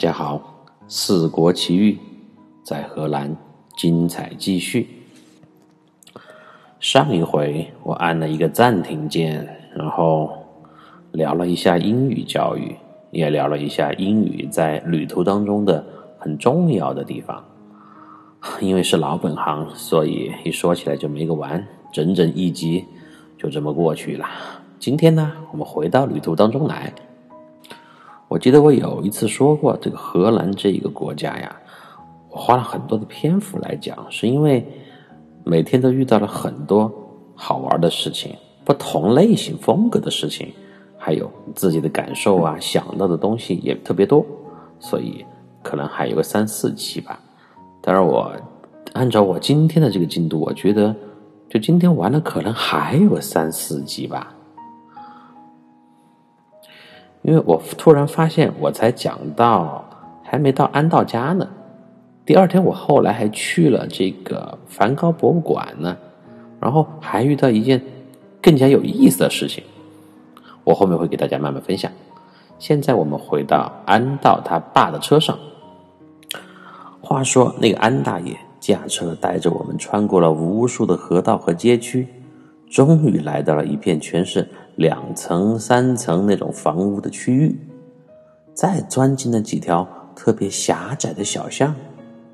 大家好四国奇遇，在荷兰精彩继续。上一回我按了一个暂停键，然后聊了一下英语教育，也聊了一下英语在旅途当中的很重要的地方。因为是老本行，所以一说起来就没个完，整整一集就这么过去了。今天呢，我们回到旅途当中来。我记得我有一次说过，这个荷兰这一个国家呀，我花了很多的篇幅来讲，是因为每天都遇到了很多好玩的事情，不同类型风格的事情，还有自己的感受啊，想到的东西也特别多，所以可能还有个三四期吧。当然，我按照我今天的这个进度，我觉得就今天完了，可能还有三四集吧。因为我突然发现，我才讲到还没到安道家呢。第二天，我后来还去了这个梵高博物馆呢，然后还遇到一件更加有意思的事情，我后面会给大家慢慢分享。现在我们回到安道他爸的车上。话说，那个安大爷驾车带着我们穿过了无数的河道和街区，终于来到了一片全是。两层、三层那种房屋的区域，再钻进了几条特别狭窄的小巷，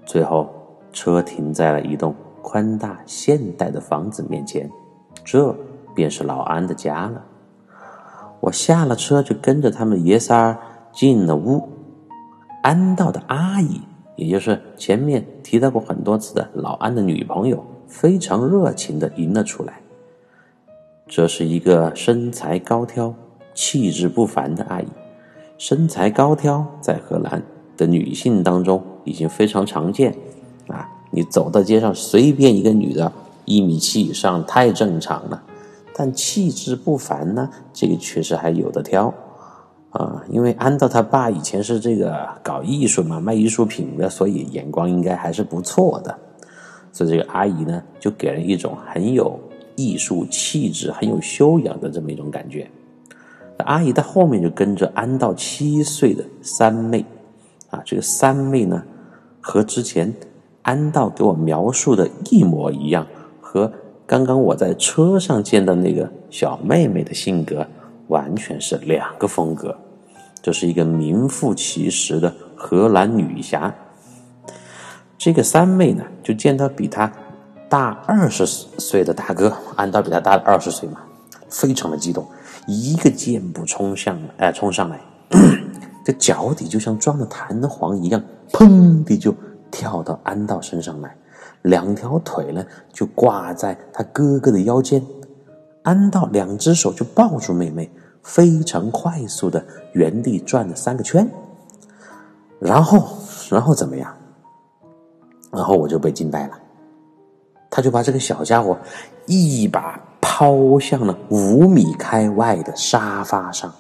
最后车停在了一栋宽大现代的房子面前，这便是老安的家了。我下了车就跟着他们爷仨进了屋，安道的阿姨，也就是前面提到过很多次的老安的女朋友，非常热情的迎了出来。这是一个身材高挑、气质不凡的阿姨。身材高挑在荷兰的女性当中已经非常常见，啊，你走到街上随便一个女的，一米七以上太正常了。但气质不凡呢，这个确实还有的挑，啊，因为安道他爸以前是这个搞艺术嘛，卖艺术品的，所以眼光应该还是不错的。所以这个阿姨呢，就给人一种很有。艺术气质很有修养的这么一种感觉，那阿姨在后面就跟着安道七岁的三妹，啊，这个三妹呢和之前安道给我描述的一模一样，和刚刚我在车上见到那个小妹妹的性格完全是两个风格，这是一个名副其实的荷兰女侠。这个三妹呢，就见到比她。大二十岁的大哥，安道比他大二十岁嘛，非常的激动，一个箭步冲向，哎，冲上来，这脚底就像装了弹簧一样，砰的就跳到安道身上来，两条腿呢就挂在他哥哥的腰间，安道两只手就抱住妹妹，非常快速的原地转了三个圈，然后，然后怎么样？然后我就被惊呆了。他就把这个小家伙一把抛向了五米开外的沙发上，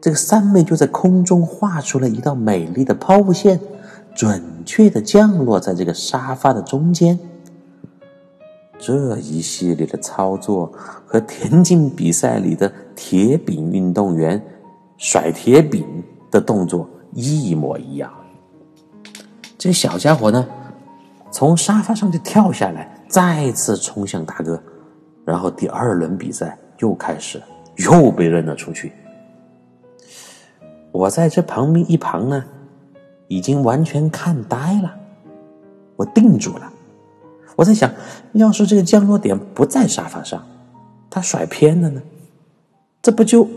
这个三妹就在空中画出了一道美丽的抛物线，准确的降落在这个沙发的中间。这一系列的操作和田径比赛里的铁饼运动员甩铁饼的动作一模一样。这个小家伙呢？从沙发上就跳下来，再次冲向大哥，然后第二轮比赛又开始，又被扔了出去。我在这旁边一旁呢，已经完全看呆了，我定住了。我在想，要是这个降落点不在沙发上，他甩偏了呢，这不就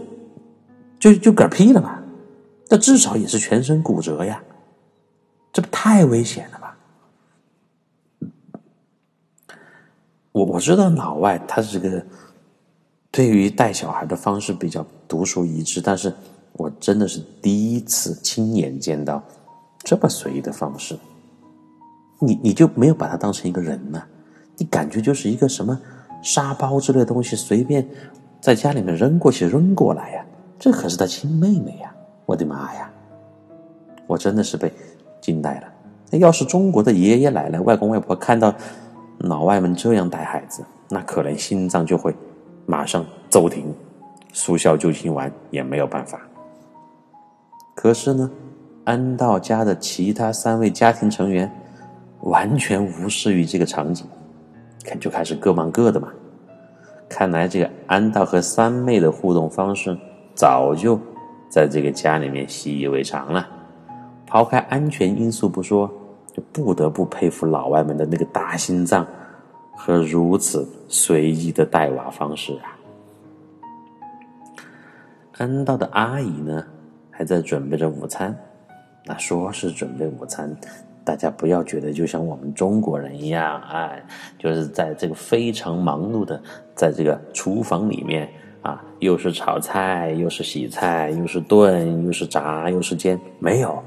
就就嗝屁了吗？这至少也是全身骨折呀，这不太危险了吗？我我知道老外他这个对于带小孩的方式比较独树一帜，但是我真的是第一次亲眼见到这么随意的方式。你你就没有把他当成一个人呢？你感觉就是一个什么沙包之类的东西，随便在家里面扔过去扔过来呀？这可是他亲妹妹呀！我的妈呀！我真的是被惊呆了。那要是中国的爷爷奶奶、外公外婆看到。老外们这样带孩子，那可能心脏就会马上骤停，速效救心丸也没有办法。可是呢，安道家的其他三位家庭成员完全无视于这个场景，看就开始各忙各的嘛。看来这个安道和三妹的互动方式早就在这个家里面习以为常了。抛开安全因素不说，就不得不佩服老外们的那个大心脏和如此随意的带娃方式啊。安道的阿姨呢，还在准备着午餐。那说是准备午餐，大家不要觉得就像我们中国人一样，哎，就是在这个非常忙碌的，在这个厨房里面啊，又是炒菜，又是洗菜，又是炖，又是炸，又是煎，没有。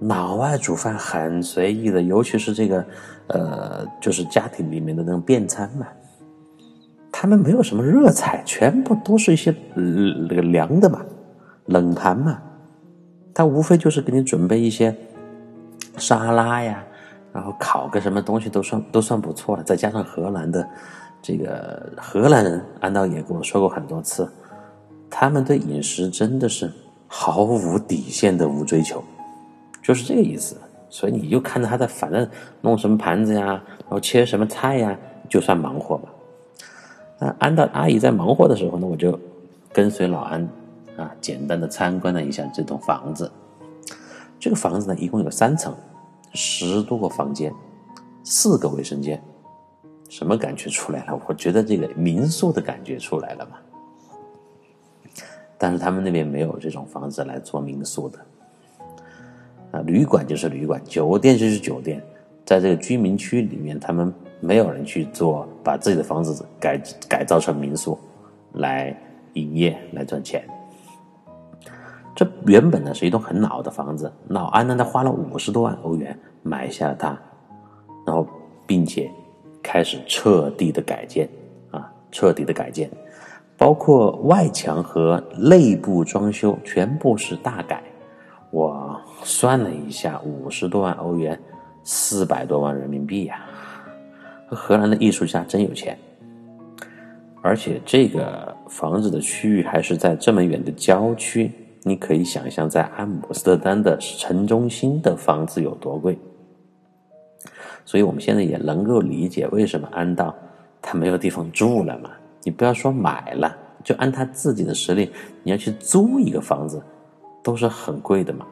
老外煮饭很随意的，尤其是这个，呃，就是家庭里面的那种便餐嘛，他们没有什么热菜，全部都是一些那个凉的嘛，冷盘嘛。他无非就是给你准备一些沙拉呀，然后烤个什么东西都算都算不错了。再加上荷兰的这个荷兰人，安道也跟我说过很多次，他们对饮食真的是毫无底线的无追求，就是这个意思。所以你就看着他在反正弄什么盘子呀，然后切什么菜呀，就算忙活吧。那安道阿姨在忙活的时候呢，我就跟随老安。啊，简单的参观了一下这栋房子。这个房子呢，一共有三层，十多个房间，四个卫生间。什么感觉出来了？我觉得这个民宿的感觉出来了嘛。但是他们那边没有这种房子来做民宿的。旅馆就是旅馆，酒店就是酒店，在这个居民区里面，他们没有人去做，把自己的房子改改造成民宿来营业来赚钱。这原本呢是一栋很老的房子，老安呢他花了五十多万欧元买下了它，然后并且开始彻底的改建啊，彻底的改建，包括外墙和内部装修全部是大改。我算了一下，五十多万欧元，四百多万人民币呀！荷兰的艺术家真有钱，而且这个房子的区域还是在这么远的郊区。你可以想象，在阿姆斯特丹的城中心的房子有多贵，所以我们现在也能够理解为什么安道他没有地方住了嘛。你不要说买了，就按他自己的实力，你要去租一个房子，都是很贵的嘛。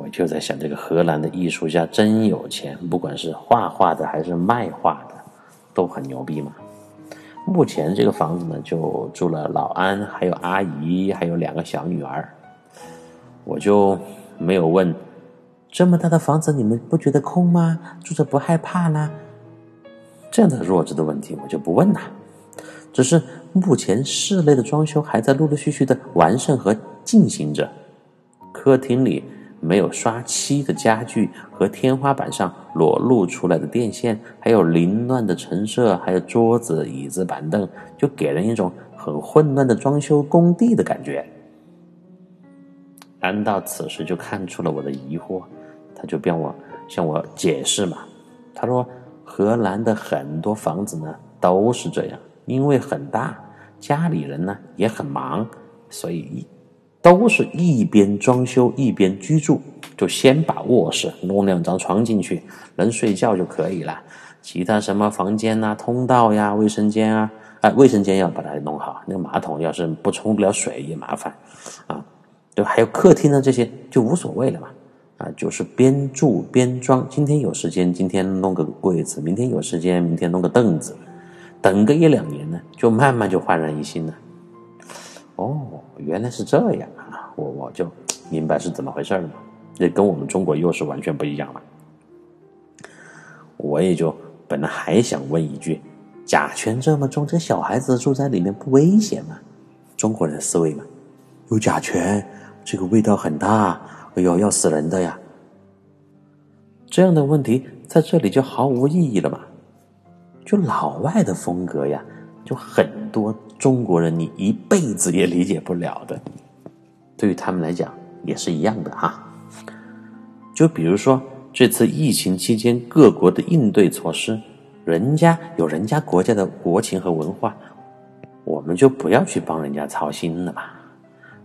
我就在想，这个荷兰的艺术家真有钱，不管是画画的还是卖画的，都很牛逼嘛。目前这个房子呢，就住了老安，还有阿姨，还有两个小女儿。我就没有问，这么大的房子你们不觉得空吗？住着不害怕呢？这样的弱智的问题我就不问了。只是目前室内的装修还在陆陆续续的完善和进行着，客厅里。没有刷漆的家具和天花板上裸露出来的电线，还有凌乱的陈设，还有桌子、椅子、板凳，就给人一种很混乱的装修工地的感觉。安道此时就看出了我的疑惑，他就便我向我解释嘛。他说，荷兰的很多房子呢都是这样，因为很大，家里人呢也很忙，所以。都是一边装修一边居住，就先把卧室弄两张床进去，能睡觉就可以了。其他什么房间呐、通道呀、卫生间啊，哎，卫生间要把它弄好。那个马桶要是不冲不了水也麻烦啊。对吧？还有客厅的这些就无所谓了嘛。啊，就是边住边装。今天有时间，今天弄个柜子；明天有时间，明天弄个凳子。等个一两年呢，就慢慢就焕然一新了。哦，原来是这样啊！我我就明白是怎么回事了嘛。这跟我们中国又是完全不一样了。我也就本来还想问一句：甲醛这么重，这小孩子住在里面不危险吗？中国人思维嘛，有甲醛，这个味道很大，哎呦，要死人的呀！这样的问题在这里就毫无意义了嘛？就老外的风格呀。就很多中国人，你一辈子也理解不了的，对于他们来讲也是一样的哈。就比如说这次疫情期间各国的应对措施，人家有人家国家的国情和文化，我们就不要去帮人家操心了嘛。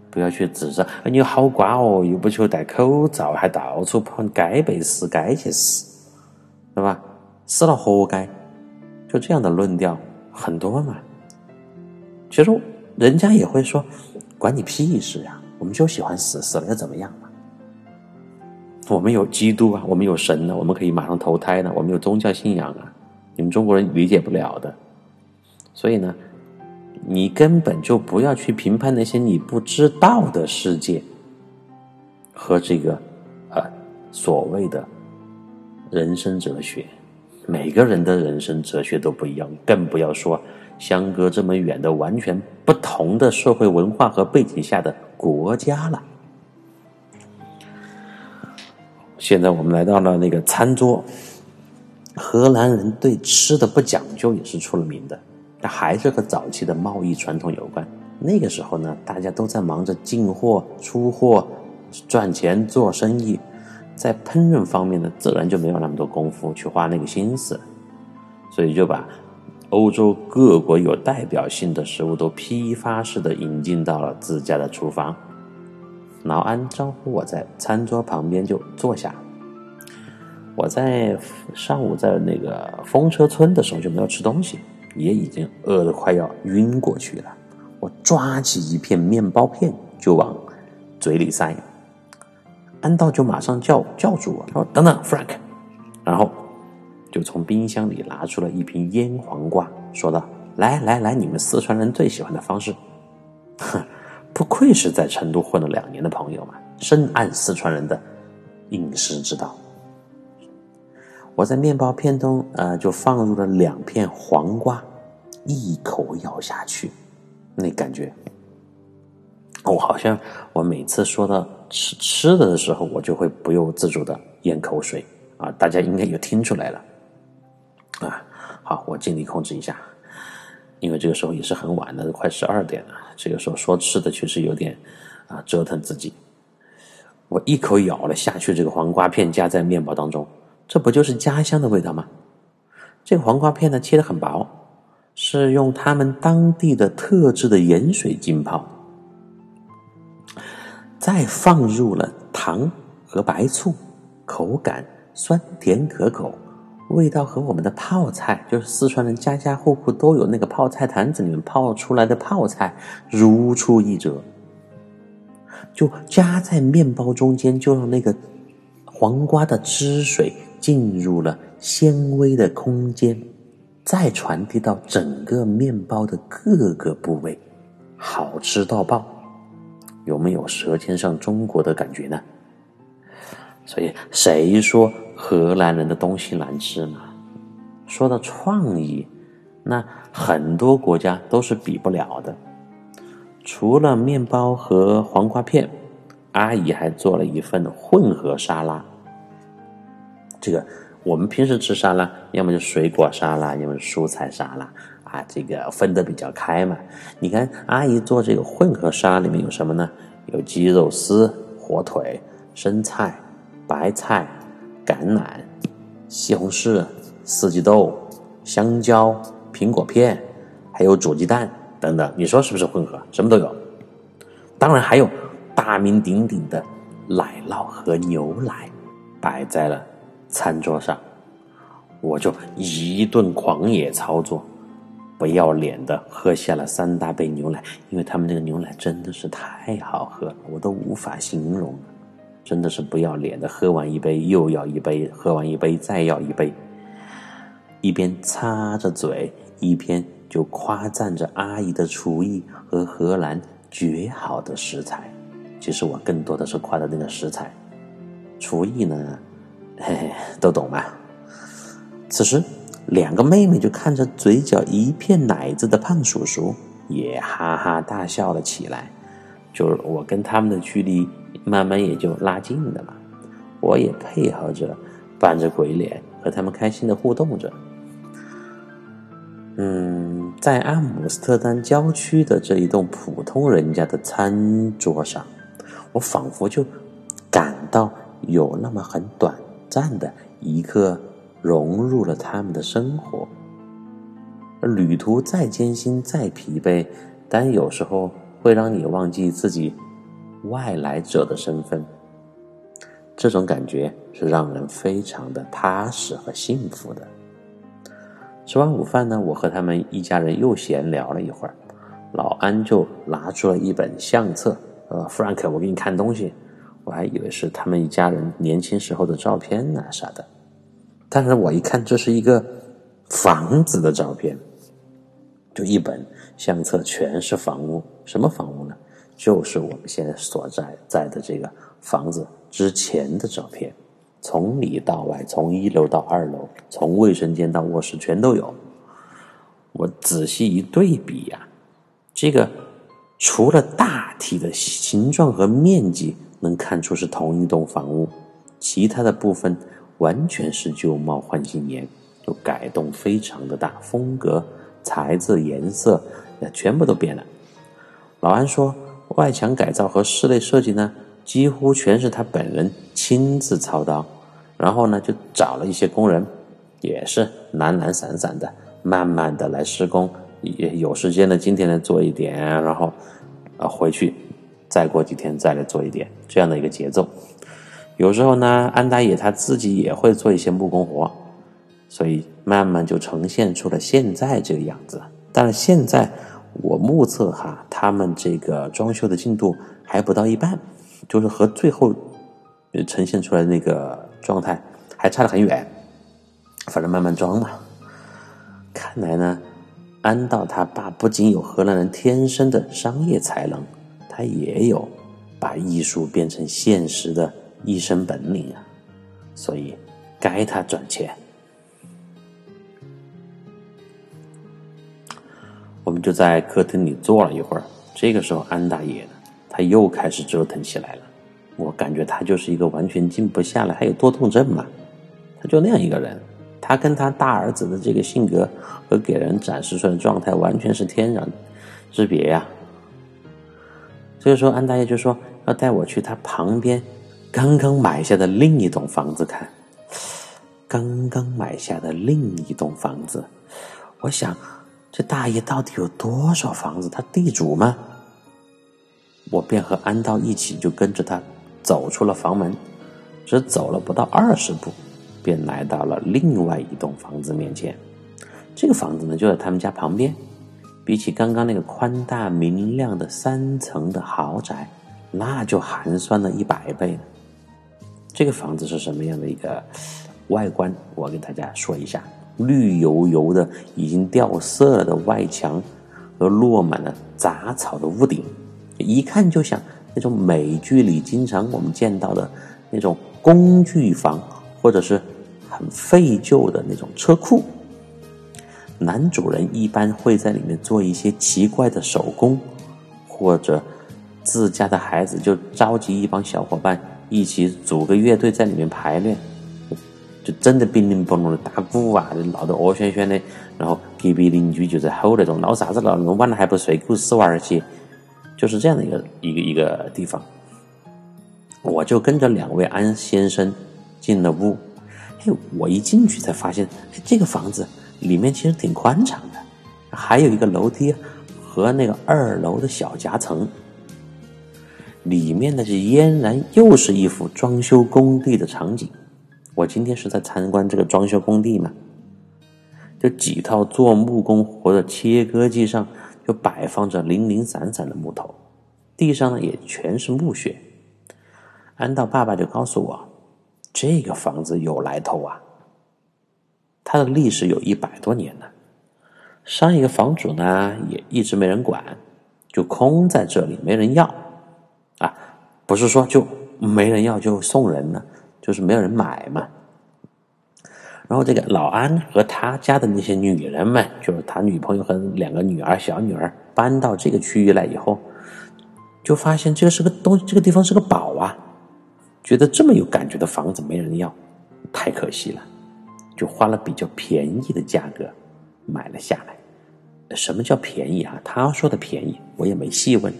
不要去指责，哎你好瓜哦，又不求戴口罩，还到处跑，该被死该去死，对吧？死了活该，就这样的论调很多嘛。其实人家也会说，管你屁事呀！我们就喜欢死，死了又怎么样嘛？我们有基督啊，我们有神呢，我们可以马上投胎呢，我们有宗教信仰啊，你们中国人理解不了的。所以呢。你根本就不要去评判那些你不知道的世界和这个呃所谓的人生哲学，每个人的人生哲学都不一样，更不要说相隔这么远的完全不同的社会文化和背景下的国家了。现在我们来到了那个餐桌，荷兰人对吃的不讲究也是出了名的。它还是和早期的贸易传统有关。那个时候呢，大家都在忙着进货、出货、赚钱、做生意，在烹饪方面呢，自然就没有那么多功夫去花那个心思，所以就把欧洲各国有代表性的食物都批发式的引进到了自家的厨房。劳安招呼我在餐桌旁边就坐下。我在上午在那个风车村的时候就没有吃东西。也已经饿得快要晕过去了，我抓起一片面包片就往嘴里塞，安道就马上叫叫住我，说：“等等，Frank。”然后就从冰箱里拿出了一瓶腌黄瓜，说道：“来来来，你们四川人最喜欢的方式。”哼，不愧是在成都混了两年的朋友嘛，深谙四川人的饮食之道。我在面包片中，呃，就放入了两片黄瓜，一口咬下去，那感觉，我好像我每次说到吃吃的的时候，我就会不由自主的咽口水啊！大家应该有听出来了，啊，好，我尽力控制一下，因为这个时候也是很晚了，快十二点了，这个时候说吃的确实有点啊折腾自己。我一口咬了下去，这个黄瓜片夹在面包当中。这不就是家乡的味道吗？这个黄瓜片呢，切的很薄，是用他们当地的特制的盐水浸泡，再放入了糖和白醋，口感酸甜可口，味道和我们的泡菜，就是四川人家家户户都有那个泡菜坛子里面泡出来的泡菜，如出一辙。就夹在面包中间，就让那个黄瓜的汁水。进入了纤维的空间，再传递到整个面包的各个部位，好吃到爆！有没有舌尖上中国的感觉呢？所以谁说荷兰人的东西难吃吗？说到创意，那很多国家都是比不了的。除了面包和黄瓜片，阿姨还做了一份混合沙拉。这个我们平时吃沙拉，要么就水果沙拉，要么蔬菜沙拉啊，这个分得比较开嘛。你看阿姨做这个混合沙拉里面有什么呢？有鸡肉丝、火腿、生菜、白菜、橄榄、西红柿、四季豆、香蕉、苹果片，还有煮鸡蛋等等。你说是不是混合？什么都有。当然还有大名鼎鼎的奶酪和牛奶摆在了。餐桌上，我就一顿狂野操作，不要脸的喝下了三大杯牛奶，因为他们那个牛奶真的是太好喝了，我都无法形容，真的是不要脸的，喝完一杯又要一杯，喝完一杯再要一杯，一边擦着嘴，一边就夸赞着阿姨的厨艺和荷兰绝好的食材。其实我更多的是夸的那个食材，厨艺呢。嘿嘿，都懂吧？此时，两个妹妹就看着嘴角一片奶子的胖叔叔，也哈哈大笑了起来。就是我跟他们的距离慢慢也就拉近的了。我也配合着，扮着鬼脸和他们开心的互动着。嗯，在阿姆斯特丹郊区的这一栋普通人家的餐桌上，我仿佛就感到有那么很短。暂的一刻，融入了他们的生活。旅途再艰辛、再疲惫，但有时候会让你忘记自己外来者的身份。这种感觉是让人非常的踏实和幸福的。吃完午饭呢，我和他们一家人又闲聊了一会儿，老安就拿出了一本相册，呃，弗兰克，我给你看东西。我还以为是他们一家人年轻时候的照片呢啥的，但是我一看，这是一个房子的照片，就一本相册全是房屋，什么房屋呢？就是我们现在所在在的这个房子之前的照片，从里到外，从一楼到二楼，从卫生间到卧室全都有。我仔细一对比呀，这个除了大体的形状和面积。能看出是同一栋房屋，其他的部分完全是旧貌换新颜，就改动非常的大，风格、材质、颜色也全部都变了。老安说，外墙改造和室内设计呢，几乎全是他本人亲自操刀，然后呢，就找了一些工人，也是懒懒散散的，慢慢的来施工，也有时间呢，今天来做一点，然后啊回去。再过几天再来做一点这样的一个节奏，有时候呢，安大爷他自己也会做一些木工活，所以慢慢就呈现出了现在这个样子。但是现在我目测哈，他们这个装修的进度还不到一半，就是和最后呈现出来那个状态还差得很远。反正慢慢装嘛。看来呢，安道他爸不仅有荷兰人天生的商业才能。他也有把艺术变成现实的一身本领啊，所以该他赚钱。就在客厅里坐了一会儿，这个时候安大爷呢，他又开始折腾起来了。我感觉他就是一个完全静不下来，还有多动症嘛，他就那样一个人。他跟他大儿子的这个性格和给人展示出来的状态完全是天壤之别呀。这个时候，安大爷就说要带我去他旁边刚刚买下的另一栋房子看。刚刚买下的另一栋房子，我想这大爷到底有多少房子？他地主吗？我便和安道一起就跟着他走出了房门，只走了不到二十步，便来到了另外一栋房子面前。这个房子呢，就在他们家旁边。比起刚刚那个宽大明亮的三层的豪宅，那就寒酸了一百倍了。这个房子是什么样的一个外观？我给大家说一下：绿油油的、已经掉色的外墙和落满了杂草的屋顶，一看就像那种美剧里经常我们见到的那种工具房，或者是很废旧的那种车库。男主人一般会在里面做一些奇怪的手工，或者自家的孩子就召集一帮小伙伴一起组个乐队在里面排练，就真的乒铃乓啷的打鼓啊，就闹得恶喧喧的。然后隔壁邻居就在吼那种闹啥子闹，晚了还不睡，狗屎娃儿去，就是这样的一个一个一个地方。我就跟着两位安先生进了屋，嘿，我一进去才发现，这个房子。里面其实挺宽敞的，还有一个楼梯和那个二楼的小夹层。里面呢，是俨然又是一幅装修工地的场景。我今天是在参观这个装修工地嘛，就几套做木工活的切割机上就摆放着零零散散的木头，地上呢也全是木屑。安道爸爸就告诉我，这个房子有来头啊。它的历史有一百多年了，上一个房主呢也一直没人管，就空在这里，没人要，啊，不是说就没人要就送人了，就是没有人买嘛。然后这个老安和他家的那些女人们，就是他女朋友和两个女儿、小女儿搬到这个区域来以后，就发现这个是个东，这个地方是个宝啊，觉得这么有感觉的房子没人要，太可惜了。就花了比较便宜的价格买了下来。什么叫便宜啊？他说的便宜，我也没细问。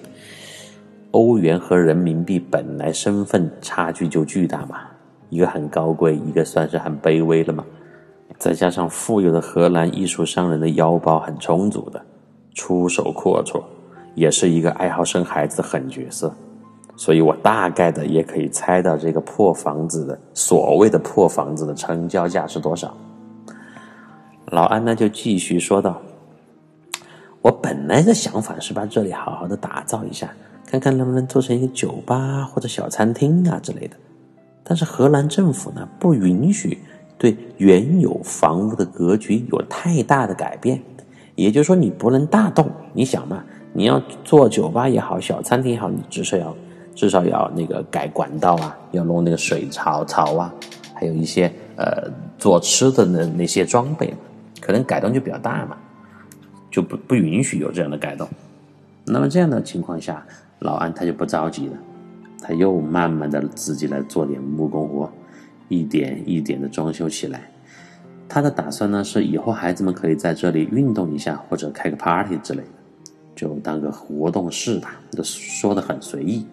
欧元和人民币本来身份差距就巨大嘛，一个很高贵，一个算是很卑微了嘛。再加上富有的荷兰艺术商人的腰包很充足的，出手阔绰，也是一个爱好生孩子的狠角色。所以我大概的也可以猜到这个破房子的所谓的破房子的成交价是多少。老安呢就继续说道：“我本来的想法是把这里好好的打造一下，看看能不能做成一个酒吧或者小餐厅啊之类的。但是荷兰政府呢不允许对原有房屋的格局有太大的改变，也就是说你不能大动。你想嘛，你要做酒吧也好，小餐厅也好，你至少要。”至少要那个改管道啊，要弄那个水槽槽啊，还有一些呃做吃的那那些装备，可能改动就比较大嘛，就不不允许有这样的改动。那么这样的情况下，老安他就不着急了，他又慢慢的自己来做点木工活，一点一点的装修起来。他的打算呢是以后孩子们可以在这里运动一下，或者开个 party 之类的，就当个活动室吧，都说的很随意。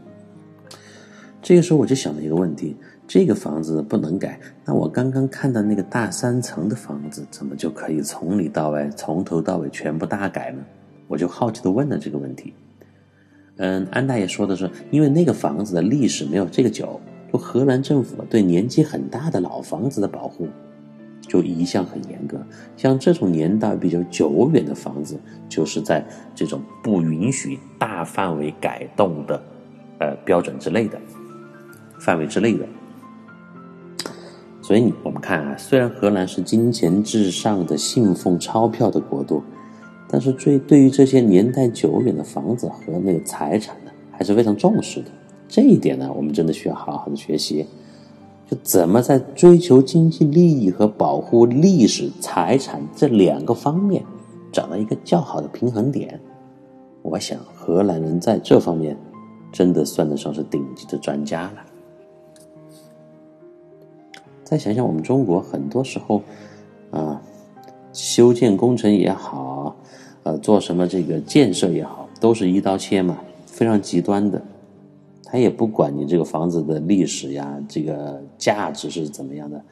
这个时候我就想了一个问题：这个房子不能改，那我刚刚看到那个大三层的房子，怎么就可以从里到外、从头到尾全部大改呢？我就好奇的问了这个问题。嗯，安大爷说的是，因为那个房子的历史没有这个久，就荷兰政府对年纪很大的老房子的保护就一向很严格，像这种年代比较久远的房子，就是在这种不允许大范围改动的呃标准之内的。范围之内的，所以我们看啊，虽然荷兰是金钱至上的信奉钞票的国度，但是最对于这些年代久远的房子和那个财产呢，还是非常重视的。这一点呢，我们真的需要好好的学习，就怎么在追求经济利益和保护历史财产这两个方面找到一个较好的平衡点。我想荷兰人在这方面真的算得上是顶级的专家了。再想想我们中国，很多时候，啊，修建工程也好，呃，做什么这个建设也好，都是一刀切嘛，非常极端的。他也不管你这个房子的历史呀，这个价值是怎么样的，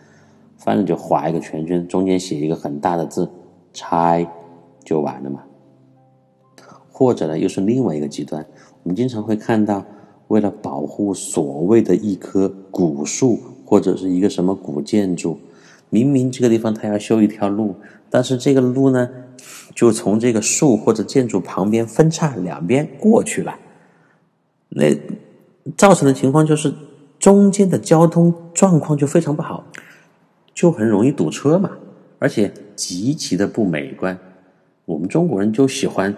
反正就画一个圈圈，中间写一个很大的字“拆”，就完了嘛。或者呢，又是另外一个极端，我们经常会看到，为了保护所谓的一棵古树。或者是一个什么古建筑，明明这个地方它要修一条路，但是这个路呢，就从这个树或者建筑旁边分叉两边过去了，那造成的情况就是中间的交通状况就非常不好，就很容易堵车嘛，而且极其的不美观。我们中国人就喜欢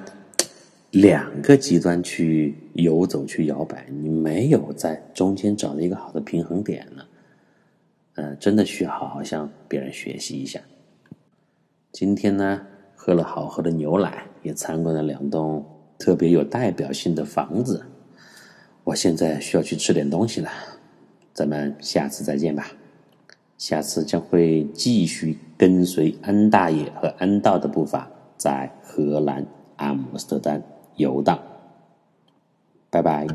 两个极端去游走去摇摆，你没有在中间找到一个好的平衡点呢。嗯，真的需要好好向别人学习一下。今天呢，喝了好喝的牛奶，也参观了两栋特别有代表性的房子。我现在需要去吃点东西了，咱们下次再见吧。下次将会继续跟随安大爷和安道的步伐，在荷兰阿姆斯特丹游荡。拜拜。